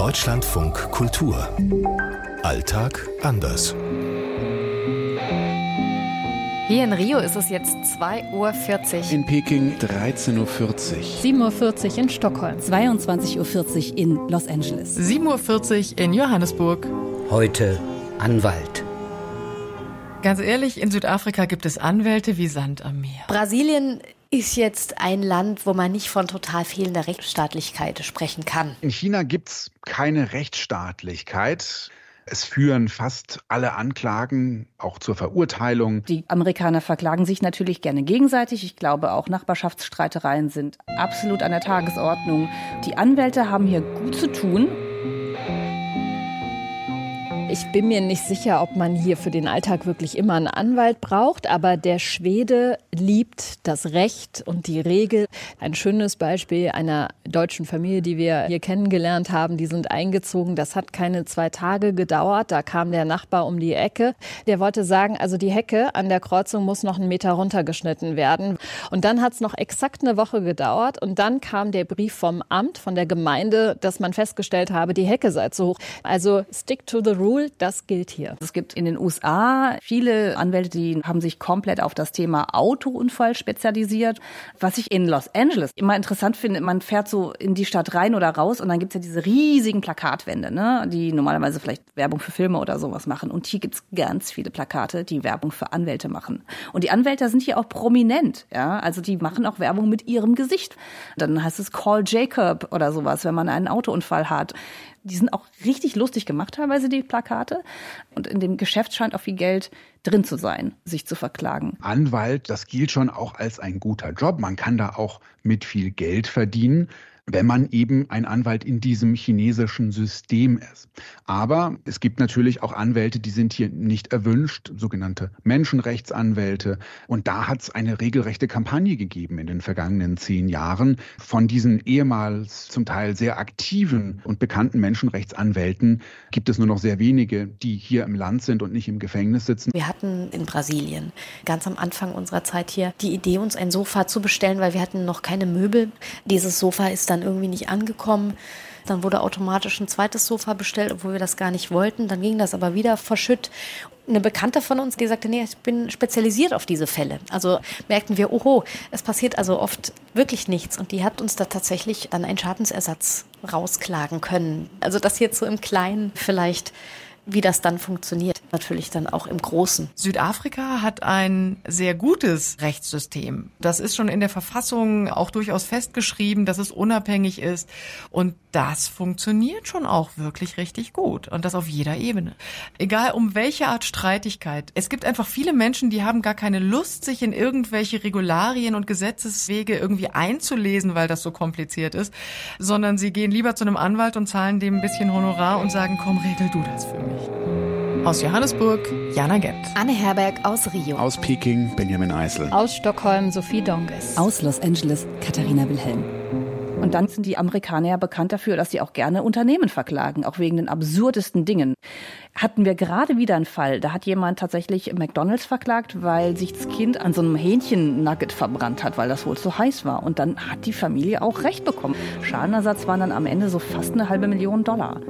Deutschlandfunk Kultur. Alltag anders. Hier in Rio ist es jetzt 2.40 Uhr. In Peking 13.40 Uhr. 7.40 Uhr in Stockholm. 22.40 Uhr in Los Angeles. 7.40 Uhr in Johannesburg. Heute Anwalt. Ganz ehrlich, in Südafrika gibt es Anwälte wie Sand am Meer. Brasilien ist jetzt ein Land, wo man nicht von total fehlender Rechtsstaatlichkeit sprechen kann. In China gibt es keine Rechtsstaatlichkeit. Es führen fast alle Anklagen auch zur Verurteilung. Die Amerikaner verklagen sich natürlich gerne gegenseitig. Ich glaube, auch Nachbarschaftsstreitereien sind absolut an der Tagesordnung. Die Anwälte haben hier gut zu tun. Ich bin mir nicht sicher, ob man hier für den Alltag wirklich immer einen Anwalt braucht, aber der Schwede liebt das Recht und die Regel. Ein schönes Beispiel einer deutschen Familie, die wir hier kennengelernt haben, die sind eingezogen. Das hat keine zwei Tage gedauert. Da kam der Nachbar um die Ecke. Der wollte sagen, also die Hecke an der Kreuzung muss noch einen Meter runtergeschnitten werden. Und dann hat es noch exakt eine Woche gedauert. Und dann kam der Brief vom Amt, von der Gemeinde, dass man festgestellt habe, die Hecke sei zu hoch. Also stick to the rule cool, das gilt hier. Es gibt in den USA viele Anwälte, die haben sich komplett auf das Thema Autounfall spezialisiert. Was ich in Los Angeles immer interessant finde, man fährt so in die Stadt rein oder raus und dann gibt's ja diese riesigen Plakatwände, ne, die normalerweise vielleicht Werbung für Filme oder sowas machen. Und hier gibt's ganz viele Plakate, die Werbung für Anwälte machen. Und die Anwälte sind hier auch prominent, ja, also die machen auch Werbung mit ihrem Gesicht. Dann heißt es Call Jacob oder sowas, wenn man einen Autounfall hat. Die sind auch richtig lustig gemacht, teilweise die Plakate. Und in dem Geschäft scheint auch viel Geld drin zu sein, sich zu verklagen. Anwalt, das gilt schon auch als ein guter Job. Man kann da auch mit viel Geld verdienen wenn man eben ein Anwalt in diesem chinesischen System ist. Aber es gibt natürlich auch Anwälte, die sind hier nicht erwünscht, sogenannte Menschenrechtsanwälte. Und da hat es eine regelrechte Kampagne gegeben in den vergangenen zehn Jahren von diesen ehemals zum Teil sehr aktiven und bekannten Menschenrechtsanwälten gibt es nur noch sehr wenige, die hier im Land sind und nicht im Gefängnis sitzen. Wir hatten in Brasilien ganz am Anfang unserer Zeit hier die Idee, uns ein Sofa zu bestellen, weil wir hatten noch keine Möbel. Dieses Sofa ist dann irgendwie nicht angekommen. Dann wurde automatisch ein zweites Sofa bestellt, obwohl wir das gar nicht wollten. Dann ging das aber wieder verschütt. Eine Bekannte von uns, die sagte, nee, ich bin spezialisiert auf diese Fälle. Also merkten wir, oho, es passiert also oft wirklich nichts. Und die hat uns da tatsächlich dann einen Schadensersatz rausklagen können. Also das jetzt so im Kleinen vielleicht wie das dann funktioniert, natürlich dann auch im Großen. Südafrika hat ein sehr gutes Rechtssystem. Das ist schon in der Verfassung auch durchaus festgeschrieben, dass es unabhängig ist. Und das funktioniert schon auch wirklich richtig gut. Und das auf jeder Ebene. Egal um welche Art Streitigkeit. Es gibt einfach viele Menschen, die haben gar keine Lust, sich in irgendwelche Regularien und Gesetzeswege irgendwie einzulesen, weil das so kompliziert ist, sondern sie gehen lieber zu einem Anwalt und zahlen dem ein bisschen Honorar und sagen, komm, regel du das für mich. Aus Johannesburg, Jana Gent. Anne Herberg aus Rio. Aus Peking, Benjamin Eisel. Aus Stockholm, Sophie Donges. Aus Los Angeles, Katharina Wilhelm. Und dann sind die Amerikaner ja bekannt dafür, dass sie auch gerne Unternehmen verklagen, auch wegen den absurdesten Dingen. Hatten wir gerade wieder einen Fall, da hat jemand tatsächlich McDonalds verklagt, weil sich das Kind an so einem Hähnchen-Nugget verbrannt hat, weil das wohl zu heiß war. Und dann hat die Familie auch Recht bekommen. Schadenersatz waren dann am Ende so fast eine halbe Million Dollar.